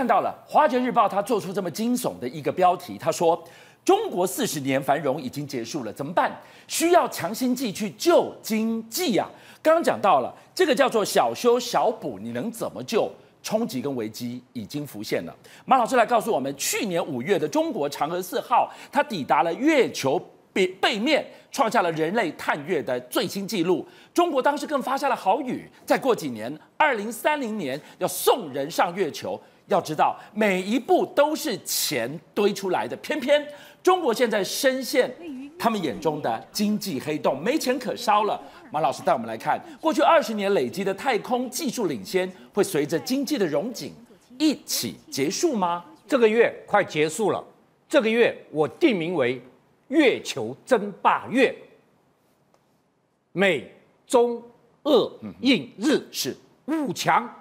看到了《华尔街日报》，他做出这么惊悚的一个标题，他说：“中国四十年繁荣已经结束了，怎么办？需要强心剂去救经济呀、啊！”刚刚讲到了这个叫做小修小补，你能怎么救？冲击跟危机已经浮现了。马老师来告诉我们，去年五月的中国嫦娥四号，它抵达了月球背背面，创下了人类探月的最新纪录。中国当时更发下了豪语，再过几年，二零三零年要送人上月球。要知道，每一步都是钱堆出来的。偏偏中国现在深陷他们眼中的经济黑洞，没钱可烧了。马老师带我们来看，过去二十年累积的太空技术领先，会随着经济的融景一起结束吗？这个月快结束了，这个月我定名为“月球争霸月”。美、中、俄、印、日是五强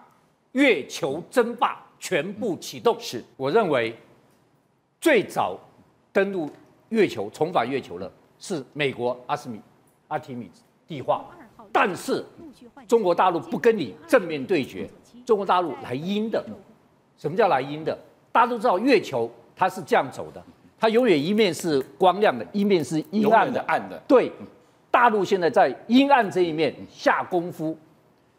月球争霸。全部启动。是，我认为最早登陆月球、重返月球的是美国阿斯米阿提米计划，但是中国大陆不跟你正面对决，中国大陆来阴的。什么叫来阴的？大家都知道月球它是这样走的，它永远一面是光亮的，一面是阴暗的。暗的。对，大陆现在在阴暗这一面下功夫。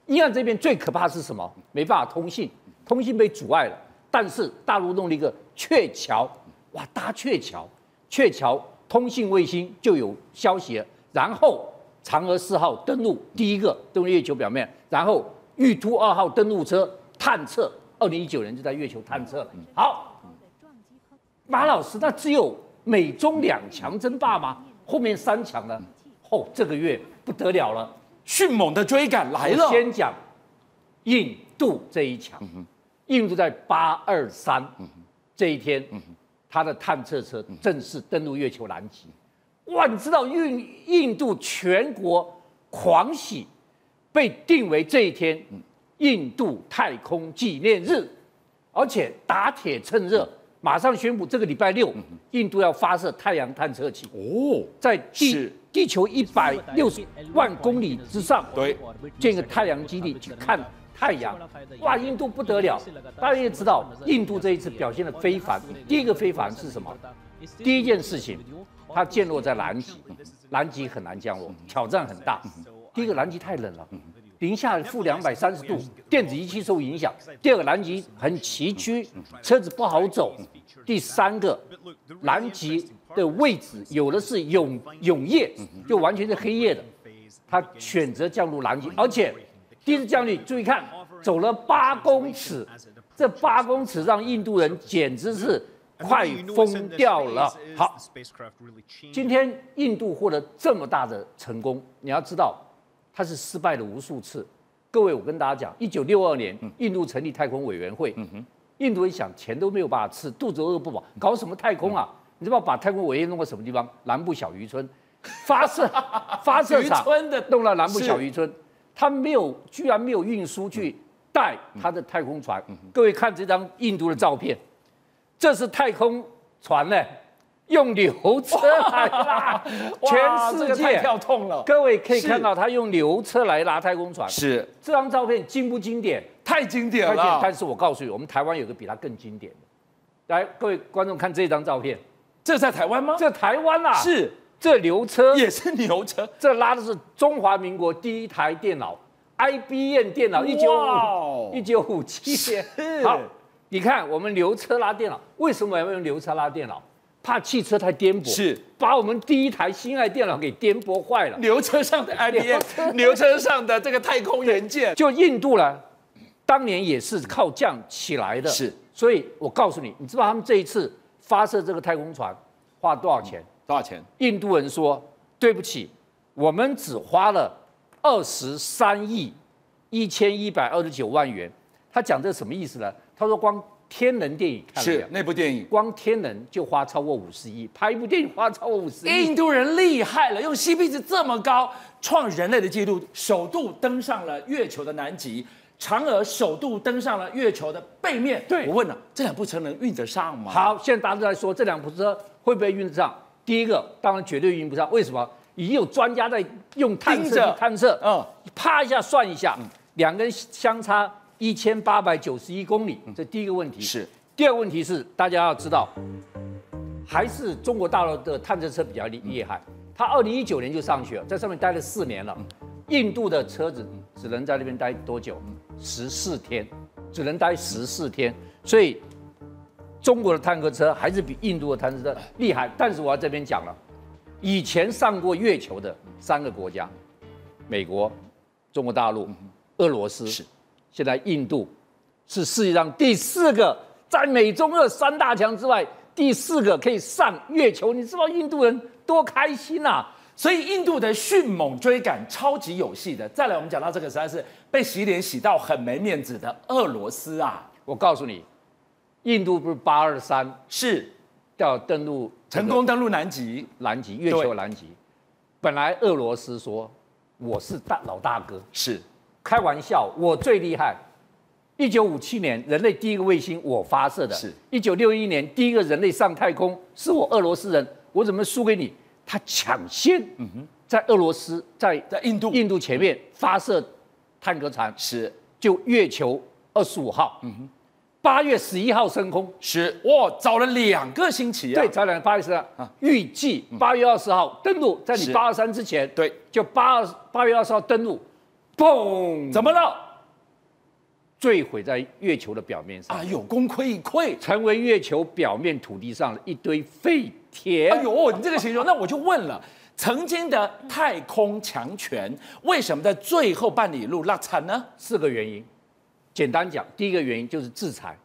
阴暗这边最可怕是什么？没办法通信。通信被阻碍了，但是大陆弄了一个鹊桥，哇，搭鹊桥，鹊桥通信卫星就有消息了。然后嫦娥四号登陆第一个登陆月球表面，然后玉兔二号登陆车探测，二零一九年就在月球探测了。好，马老师，那只有美中两强争霸吗？后面三强呢？哦，这个月不得了了，迅猛的追赶来了。先讲印度这一强。印度在八二三这一天，它的探测车正式登陆月球南极。哇，你知道印印度全国狂喜，被定为这一天印度太空纪念日，而且打铁趁热，马上宣布这个礼拜六印度要发射太阳探测器哦，在地地球一百六十万公里之上，对，建个太阳基地去看。太阳，哇，印度不得了！大家也知道，印度这一次表现的非凡。第一个非凡是什么？第一件事情，它降落在南极，南极很难降落，挑战很大。第一个，南极太冷了，零下负两百三十度，电子仪器受影响。第二个，南极很崎岖，车子不好走。第三个，南极的位置有的是永永夜，就完全是黑夜的。他选择降落南极，而且。第一次降落，注意看，走了八公尺，这八公尺让印度人简直是快疯掉了。好，今天印度获得这么大的成功，你要知道，它是失败了无数次。各位，我跟大家讲，一九六二年，印度成立太空委员会，印度人想钱都没有办法吃，肚子饿不饱，搞什么太空啊？你知道把太空委员弄到什么地方？南部小渔村，发射 发射场弄了南部小渔村。他没有，居然没有运输去带他的太空船。各位看这张印度的照片，这是太空船呢，用牛车来拉，全世界太跳痛了。各位可以看到，他用牛车来拉太空船。是这张照片经不经典？太经典了。但是我告诉你，我们台湾有个比他更经典的。来，各位观众看这张照片，这在台湾吗？这台湾啊，是。这牛车也是牛车，这拉的是中华民国第一台电脑，IBM 电脑，一九五一九五七年。好，你看我们牛车拉电脑，为什么要用牛车拉电脑？怕汽车太颠簸，是把我们第一台心爱电脑给颠簸坏了。牛车上的 IBM，牛车上的这个太空元件，就印度呢，当年也是靠这样起来的。是，所以我告诉你，你知道他们这一次发射这个太空船花多少钱？多少钱？印度人说：“对不起，我们只花了二十三亿一千一百二十九万元。”他讲这什么意思呢？他说：“光天能电影看是那部电影，光天能就花超过五十亿，拍一部电影花超过五十亿。印度人厉害了，用 CP 值这么高，创人类的纪录，首度登上了月球的南极，嫦娥首度登上了月球的背面。对，我问了，这两部车能运得上吗？好，现在大家都在说这两部车会不会运得上？”第一个当然绝对运不上，为什么？已经有专家在用探测探测，嗯，啪一下算一下，两个人相差一千八百九十一公里，这第一个问题。是。第二个问题是，大家要知道，还是中国大陆的探测车比较厉厉害。它二零一九年就上去了，在上面待了四年了。印度的车子只能在那边待多久？十四天，只能待十四天。所以，中国的探测车还是比印度的探测车厉害。但是我要这边讲了，以前上过月球的三个国家，美国、中国大陆、俄罗斯。是。现在印度是世界上第四个，在美中俄三大强之外，第四个可以上月球。你知道印度人多开心呐！所以印度的迅猛追赶超级有戏的。再来，我们讲到这个实在是被洗脸洗到很没面子的俄罗斯啊！我告诉你，印度不是八二三是。要登陆成功登陆南极，南极月球南极。本来俄罗斯说我是大老大哥。是。开玩笑，我最厉害。一九五七年，人类第一个卫星我发射的；是。一九六一年，第一个人类上太空是我俄罗斯人。我怎么输给你？他抢先，在俄罗斯，在在印度。印度前面发射探戈船，是。就月球二十五号，嗯哼，八月十一号升空，是哇，早了两个星期啊。对，早两个八月十二，预计八月二十号登陆，在你八二三之前，对，就八二八月二十号登陆。砰！怎么了？坠毁在月球的表面上。哎呦，功亏一篑，成为月球表面土地上的一堆废铁。哎呦，你这个形容，那我就问了：曾经的太空强权，为什么在最后半里路落惨呢？四个原因。简单讲，第一个原因就是制裁。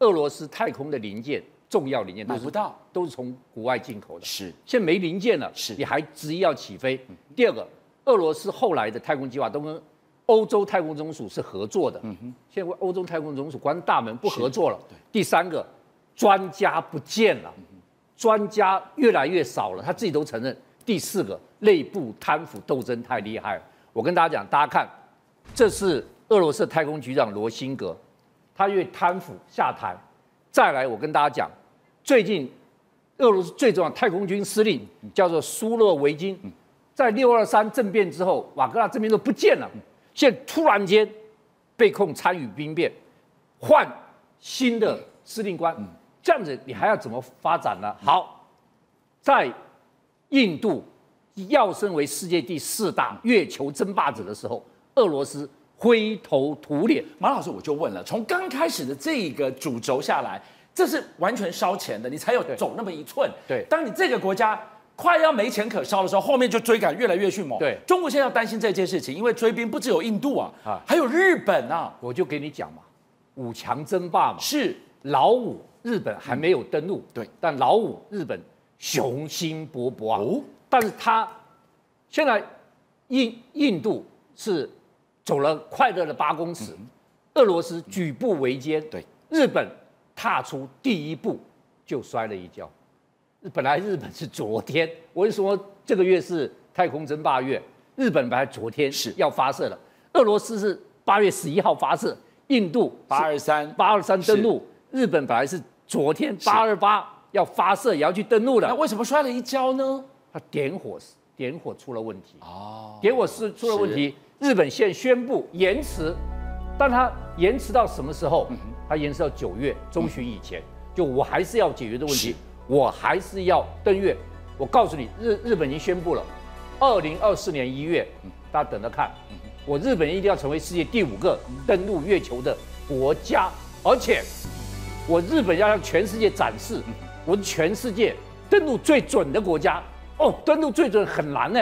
俄罗斯太空的零件，重要零件买不到，都是从国外进口的。是，现在没零件了，是，你还执意要起飞。第二个。俄罗斯后来的太空计划都跟欧洲太空总署是合作的，嗯哼，现在欧洲太空总署关大门不合作了。第三个，专家不见了，专家越来越少了，他自己都承认。第四个，内部贪腐斗争太厉害了。我跟大家讲，大家看，这是俄罗斯太空局长罗辛格，他因为贪腐下台。再来，我跟大家讲，最近俄罗斯最重要的太空军司令叫做苏洛维金。在六二三政变之后，瓦格纳这边都不见了，现在突然间被控参与兵变，换新的司令官，这样子你还要怎么发展呢？好，在印度要升为世界第四大月球争霸者的时候，俄罗斯灰头土脸。马老师，我就问了，从刚开始的这个主轴下来，这是完全烧钱的，你才有走那么一寸。对，当你这个国家。快要没钱可烧的时候，后面就追赶越来越迅猛。对，中国现在要担心这件事情，因为追兵不只有印度啊，啊，还有日本啊。我就给你讲嘛，五强争霸嘛。是老五，日本还没有登陆。对，但老五日本雄心勃勃啊。哦，但是他现在印印度是走了快乐的八公尺，嗯、俄罗斯举步维艰。对，日本踏出第一步就摔了一跤。本来日本是昨天，我是说这个月是太空争霸月，日本本来昨天是。要发射的，俄罗斯是八月十一号发射，印度八二三八二三登陆，日本本来是昨天八二八要发射也要去登陆的，那为什么摔了一跤呢？它点火点火出了问题。哦，点火是出了问题，日本现宣布延迟，但它延迟到什么时候？它延迟到九月中旬以前，就我还是要解决的问题。我还是要登月。我告诉你，日日本已经宣布了，二零二四年一月，大家等着看。我日本一定要成为世界第五个登陆月球的国家，而且我日本要向全世界展示，我是全世界登陆最准的国家。哦，登陆最准很难呢。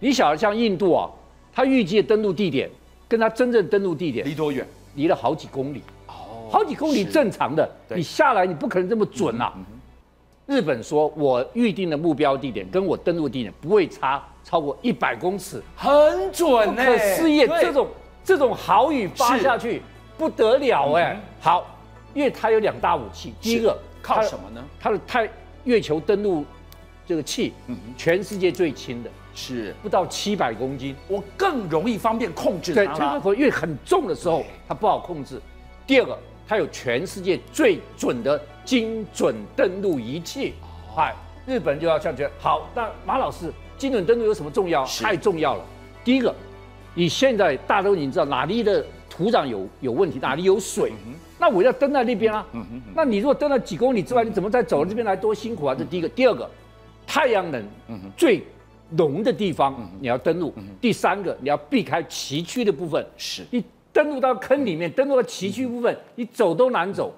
你晓得像印度啊，它预计的登陆地点跟他真正登陆地点离多远？离了好几公里。哦，好几公里正常的，你下来你不可能这么准啊。日本说，我预定的目标地点跟我登陆地点不会差超过一百公尺，很准呢、欸。不可思议，这种这种豪语发下去不得了哎、欸。好，因为它有两大武器，第一个靠什么呢？它的太月球登陆这个器，全世界最轻的，是不到七百公斤，我更容易方便控制它。对，因为很重的时候它不好控制。第二个。它有全世界最准的精准登陆仪器，嗨，日本就要这样好。那马老师，精准登陆有什么重要？太重要了。第一个，你现在大家都已经知道哪里的土土壤有有问题，哪里有水，那我要登在那边啊。那你如果登了几公里之外，你怎么再走这边来多辛苦啊？这第一个，第二个，太阳能最浓的地方你要登陆。第三个，你要避开崎岖的部分。是你登陆到坑里面，登陆到崎岖部分，你走都难走。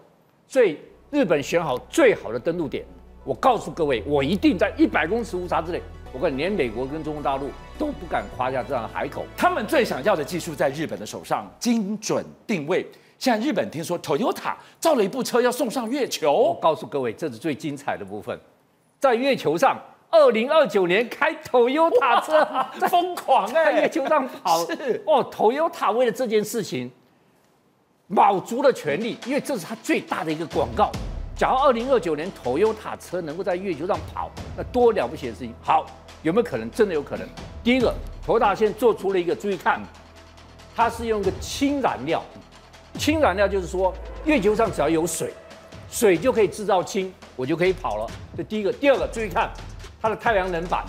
所以日本选好最好的登陆点。我告诉各位，我一定在一百公尺误差之内。我看连美国跟中国大陆都不敢夸下这样的海口。他们最想要的技术在日本的手上，精准定位。现在日本听说 Toyota 造了一部车要送上月球。我告诉各位，这是最精彩的部分，在月球上，二零二九年开 Toyota 车，疯狂哎，在月球上跑。是哦，Toyota 为了这件事情，卯足了全力，因为这是他最大的一个广告。假如二零二九年 Toyota 车能够在月球上跑，那多了不起的事情！好，有没有可能？真的有可能。第一个，Toyota 现在做出了一个，注意看，它是用一个氢燃料。氢燃料就是说，月球上只要有水，水就可以制造氢，我就可以跑了。这第一个。第二个，注意看它的太阳能板，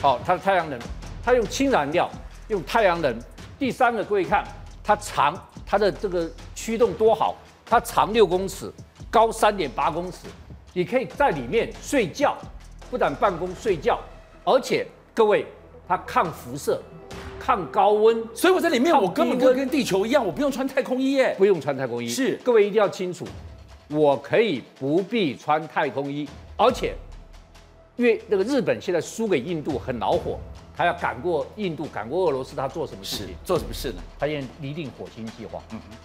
好，它的太阳能，它用氢燃料，用太阳能。第三个，各位看它长，它的这个驱动多好，它长六公尺。高三点八公尺，你可以在里面睡觉，不但办公睡觉，而且各位它抗辐射、抗高温，所以我在里面我根本就跟地球一样，我不用穿太空衣耶，不用穿太空衣。是，各位一定要清楚，我可以不必穿太空衣，而且因为那个日本现在输给印度很恼火，他要赶过印度，赶过俄罗斯，他做什么事情？做什么事呢？他现在拟定火星计划。嗯哼，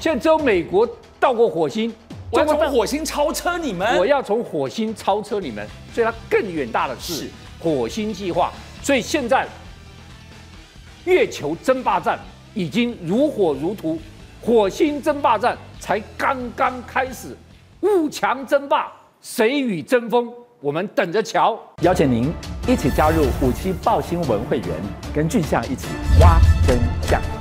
现在只有美国到过火星。我要从火星超车你们！我要从火星超车你们，所以它更远大的是火星计划。所以现在月球争霸战已经如火如荼，火星争霸战才刚刚开始，五强争霸，谁与争锋？我们等着瞧。邀请您一起加入五七报新闻会员，跟俊相一起挖真相。